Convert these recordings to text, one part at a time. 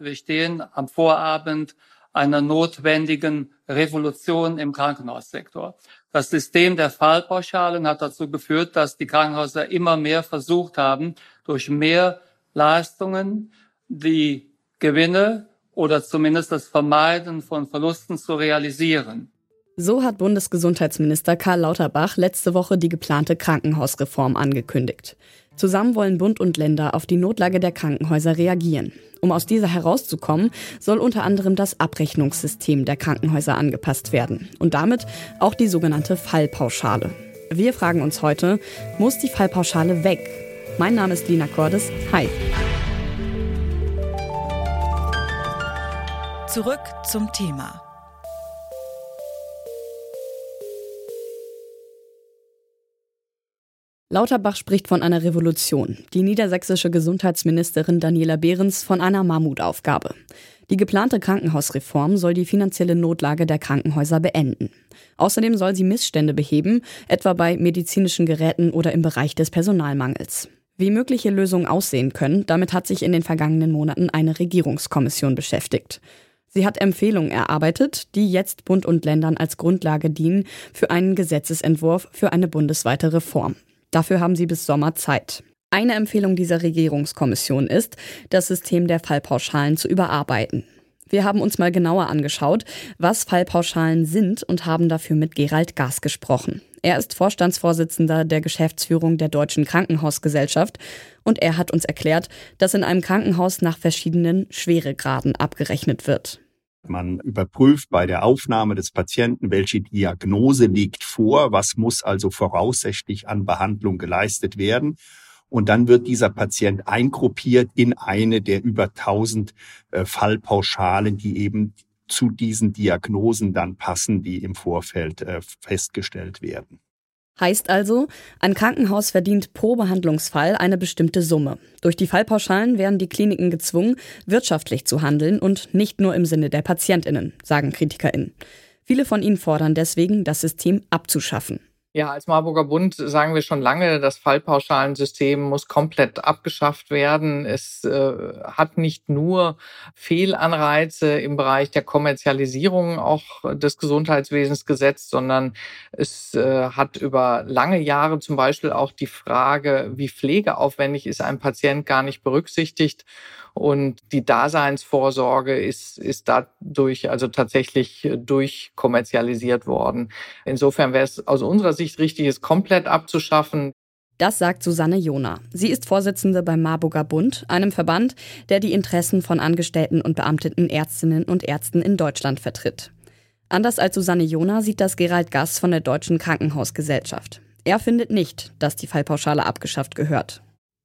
Wir stehen am Vorabend einer notwendigen Revolution im Krankenhaussektor. Das System der Fallpauschalen hat dazu geführt, dass die Krankenhäuser immer mehr versucht haben, durch mehr Leistungen die Gewinne oder zumindest das Vermeiden von Verlusten zu realisieren. So hat Bundesgesundheitsminister Karl Lauterbach letzte Woche die geplante Krankenhausreform angekündigt. Zusammen wollen Bund und Länder auf die Notlage der Krankenhäuser reagieren. Um aus dieser herauszukommen, soll unter anderem das Abrechnungssystem der Krankenhäuser angepasst werden und damit auch die sogenannte Fallpauschale. Wir fragen uns heute, muss die Fallpauschale weg? Mein Name ist Lina Cordes. Hi. Zurück zum Thema. Lauterbach spricht von einer Revolution, die niedersächsische Gesundheitsministerin Daniela Behrens von einer Mammutaufgabe. Die geplante Krankenhausreform soll die finanzielle Notlage der Krankenhäuser beenden. Außerdem soll sie Missstände beheben, etwa bei medizinischen Geräten oder im Bereich des Personalmangels. Wie mögliche Lösungen aussehen können, damit hat sich in den vergangenen Monaten eine Regierungskommission beschäftigt. Sie hat Empfehlungen erarbeitet, die jetzt Bund und Ländern als Grundlage dienen für einen Gesetzesentwurf für eine bundesweite Reform. Dafür haben sie bis Sommer Zeit. Eine Empfehlung dieser Regierungskommission ist, das System der Fallpauschalen zu überarbeiten. Wir haben uns mal genauer angeschaut, was Fallpauschalen sind und haben dafür mit Gerald Gas gesprochen. Er ist Vorstandsvorsitzender der Geschäftsführung der Deutschen Krankenhausgesellschaft und er hat uns erklärt, dass in einem Krankenhaus nach verschiedenen Schweregraden abgerechnet wird. Man überprüft bei der Aufnahme des Patienten, welche Diagnose liegt vor, was muss also voraussichtlich an Behandlung geleistet werden. Und dann wird dieser Patient eingruppiert in eine der über 1000 äh, Fallpauschalen, die eben zu diesen Diagnosen dann passen, die im Vorfeld äh, festgestellt werden. Heißt also, ein Krankenhaus verdient pro Behandlungsfall eine bestimmte Summe. Durch die Fallpauschalen werden die Kliniken gezwungen, wirtschaftlich zu handeln und nicht nur im Sinne der Patientinnen, sagen Kritikerinnen. Viele von ihnen fordern deswegen, das System abzuschaffen. Ja, als Marburger Bund sagen wir schon lange, das Fallpauschalensystem muss komplett abgeschafft werden. Es äh, hat nicht nur Fehlanreize im Bereich der Kommerzialisierung auch des Gesundheitswesens gesetzt, sondern es äh, hat über lange Jahre zum Beispiel auch die Frage, wie pflegeaufwendig ist ein Patient gar nicht berücksichtigt. Und die Daseinsvorsorge ist, ist dadurch also tatsächlich durchkommerzialisiert worden. Insofern wäre es aus unserer richtig, es komplett abzuschaffen. Das sagt Susanne Jona. Sie ist Vorsitzende beim Marburger Bund, einem Verband, der die Interessen von Angestellten und beamteten Ärztinnen und Ärzten in Deutschland vertritt. Anders als Susanne Jona sieht das Gerald Gass von der Deutschen Krankenhausgesellschaft. Er findet nicht, dass die Fallpauschale abgeschafft gehört.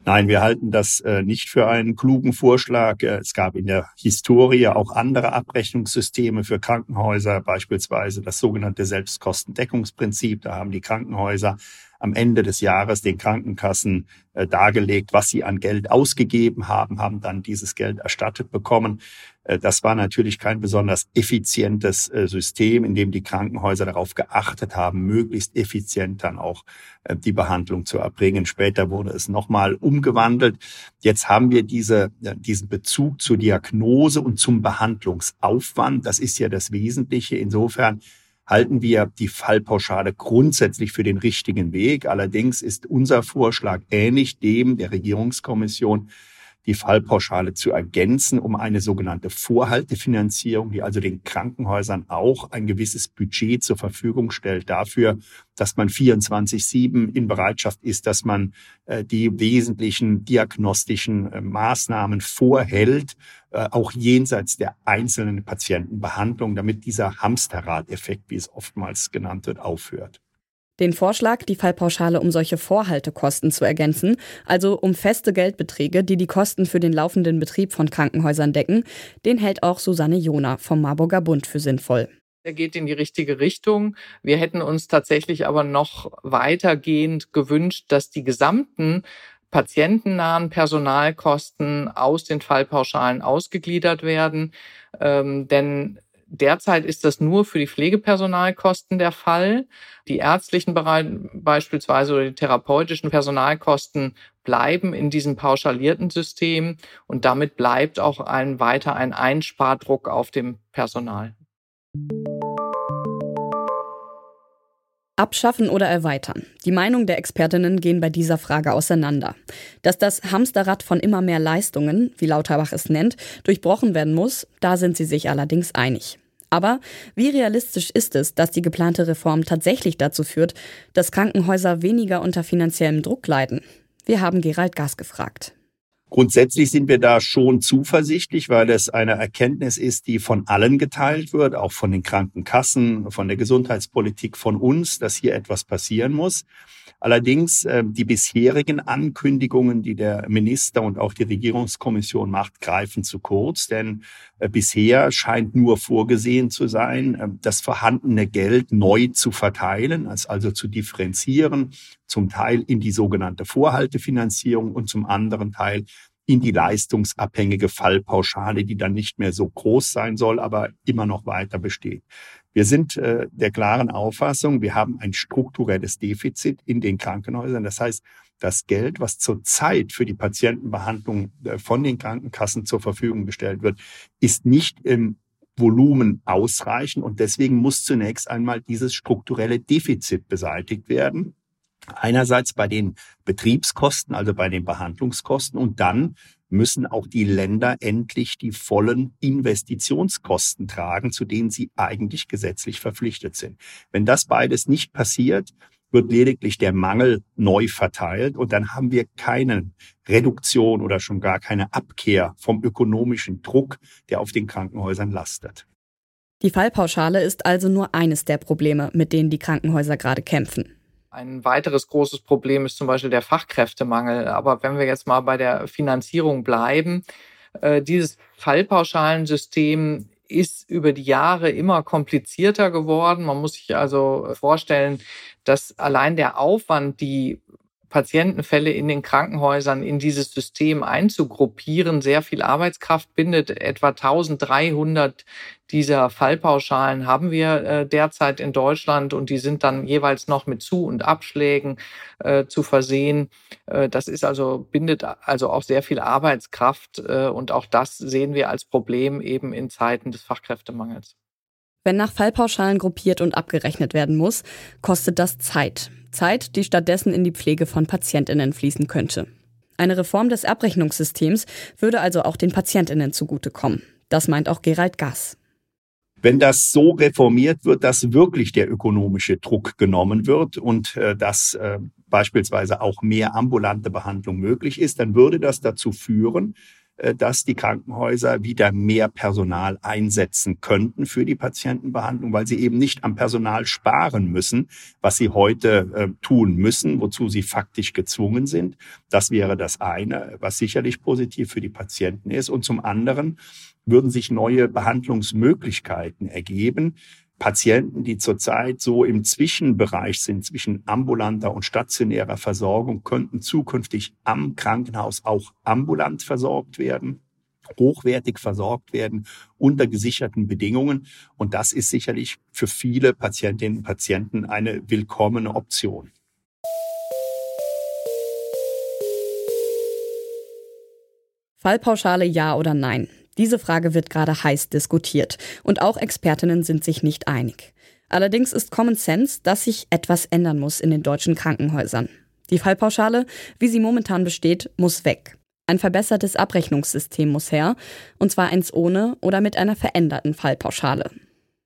Nein, wir halten das äh, nicht für einen klugen Vorschlag. Äh, es gab in der Historie auch andere Abrechnungssysteme für Krankenhäuser, beispielsweise das sogenannte Selbstkostendeckungsprinzip. Da haben die Krankenhäuser am Ende des Jahres den Krankenkassen äh, dargelegt, was sie an Geld ausgegeben haben, haben dann dieses Geld erstattet bekommen. Äh, das war natürlich kein besonders effizientes äh, System, in dem die Krankenhäuser darauf geachtet haben, möglichst effizient dann auch äh, die Behandlung zu erbringen. Später wurde es nochmal umgewandelt. Jetzt haben wir diese, diesen Bezug zur Diagnose und zum Behandlungsaufwand. Das ist ja das Wesentliche. Insofern halten wir die Fallpauschale grundsätzlich für den richtigen Weg. Allerdings ist unser Vorschlag ähnlich dem der Regierungskommission, die Fallpauschale zu ergänzen, um eine sogenannte Vorhaltefinanzierung, die also den Krankenhäusern auch ein gewisses Budget zur Verfügung stellt dafür, dass man 24-7 in Bereitschaft ist, dass man äh, die wesentlichen diagnostischen äh, Maßnahmen vorhält, äh, auch jenseits der einzelnen Patientenbehandlung, damit dieser Hamsterrad-Effekt, wie es oftmals genannt wird, aufhört. Den Vorschlag, die Fallpauschale um solche Vorhaltekosten zu ergänzen, also um feste Geldbeträge, die die Kosten für den laufenden Betrieb von Krankenhäusern decken, den hält auch Susanne Jona vom Marburger Bund für sinnvoll. Er geht in die richtige Richtung. Wir hätten uns tatsächlich aber noch weitergehend gewünscht, dass die gesamten patientennahen Personalkosten aus den Fallpauschalen ausgegliedert werden. Ähm, denn Derzeit ist das nur für die Pflegepersonalkosten der Fall. Die ärztlichen beispielsweise oder die therapeutischen Personalkosten bleiben in diesem pauschalierten System und damit bleibt auch ein weiter ein Einspardruck auf dem Personal. Abschaffen oder erweitern? Die Meinungen der Expertinnen gehen bei dieser Frage auseinander. Dass das Hamsterrad von immer mehr Leistungen, wie Lauterbach es nennt, durchbrochen werden muss, da sind sie sich allerdings einig. Aber wie realistisch ist es, dass die geplante Reform tatsächlich dazu führt, dass Krankenhäuser weniger unter finanziellem Druck leiden? Wir haben Gerald Gas gefragt. Grundsätzlich sind wir da schon zuversichtlich, weil es eine Erkenntnis ist, die von allen geteilt wird, auch von den Krankenkassen, von der Gesundheitspolitik, von uns, dass hier etwas passieren muss. Allerdings äh, die bisherigen Ankündigungen, die der Minister und auch die Regierungskommission macht, greifen zu kurz, denn äh, bisher scheint nur vorgesehen zu sein, äh, das vorhandene Geld neu zu verteilen, also zu differenzieren, zum Teil in die sogenannte Vorhaltefinanzierung und zum anderen Teil in die leistungsabhängige Fallpauschale, die dann nicht mehr so groß sein soll, aber immer noch weiter besteht. Wir sind äh, der klaren Auffassung, wir haben ein strukturelles Defizit in den Krankenhäusern. Das heißt, das Geld, was zurzeit für die Patientenbehandlung äh, von den Krankenkassen zur Verfügung gestellt wird, ist nicht im Volumen ausreichend und deswegen muss zunächst einmal dieses strukturelle Defizit beseitigt werden. Einerseits bei den Betriebskosten, also bei den Behandlungskosten und dann müssen auch die Länder endlich die vollen Investitionskosten tragen, zu denen sie eigentlich gesetzlich verpflichtet sind. Wenn das beides nicht passiert, wird lediglich der Mangel neu verteilt und dann haben wir keine Reduktion oder schon gar keine Abkehr vom ökonomischen Druck, der auf den Krankenhäusern lastet. Die Fallpauschale ist also nur eines der Probleme, mit denen die Krankenhäuser gerade kämpfen. Ein weiteres großes Problem ist zum Beispiel der Fachkräftemangel. Aber wenn wir jetzt mal bei der Finanzierung bleiben, äh, dieses Fallpauschalensystem ist über die Jahre immer komplizierter geworden. Man muss sich also vorstellen, dass allein der Aufwand, die Patientenfälle in den Krankenhäusern in dieses System einzugruppieren, sehr viel Arbeitskraft bindet. Etwa 1300 dieser Fallpauschalen haben wir äh, derzeit in Deutschland und die sind dann jeweils noch mit Zu- und Abschlägen äh, zu versehen. Äh, das ist also, bindet also auch sehr viel Arbeitskraft und auch das sehen wir als Problem eben in Zeiten des Fachkräftemangels. Wenn nach Fallpauschalen gruppiert und abgerechnet werden muss, kostet das Zeit. Zeit, die stattdessen in die Pflege von Patientinnen fließen könnte. Eine Reform des Abrechnungssystems würde also auch den Patientinnen zugutekommen. Das meint auch Gerald Gass. Wenn das so reformiert wird, dass wirklich der ökonomische Druck genommen wird und äh, dass äh, beispielsweise auch mehr ambulante Behandlung möglich ist, dann würde das dazu führen, dass die Krankenhäuser wieder mehr Personal einsetzen könnten für die Patientenbehandlung, weil sie eben nicht am Personal sparen müssen, was sie heute äh, tun müssen, wozu sie faktisch gezwungen sind. Das wäre das eine, was sicherlich positiv für die Patienten ist. Und zum anderen würden sich neue Behandlungsmöglichkeiten ergeben, Patienten, die zurzeit so im Zwischenbereich sind, zwischen ambulanter und stationärer Versorgung, könnten zukünftig am Krankenhaus auch ambulant versorgt werden hochwertig versorgt werden unter gesicherten Bedingungen. Und das ist sicherlich für viele Patientinnen und Patienten eine willkommene Option. Fallpauschale ja oder nein? Diese Frage wird gerade heiß diskutiert und auch Expertinnen sind sich nicht einig. Allerdings ist Common Sense, dass sich etwas ändern muss in den deutschen Krankenhäusern. Die Fallpauschale, wie sie momentan besteht, muss weg. Ein verbessertes Abrechnungssystem muss her, und zwar eins ohne oder mit einer veränderten Fallpauschale.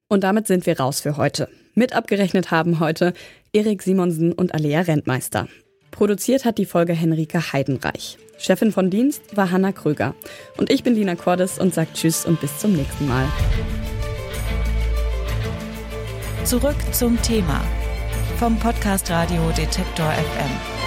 Und damit sind wir raus für heute. Mit abgerechnet haben heute Erik Simonsen und Alea Rentmeister. Produziert hat die Folge Henrike Heidenreich. Chefin von Dienst war Hanna Kröger. Und ich bin Dina Cordes und sage Tschüss und bis zum nächsten Mal. Zurück zum Thema vom Podcast Radio Detektor FM.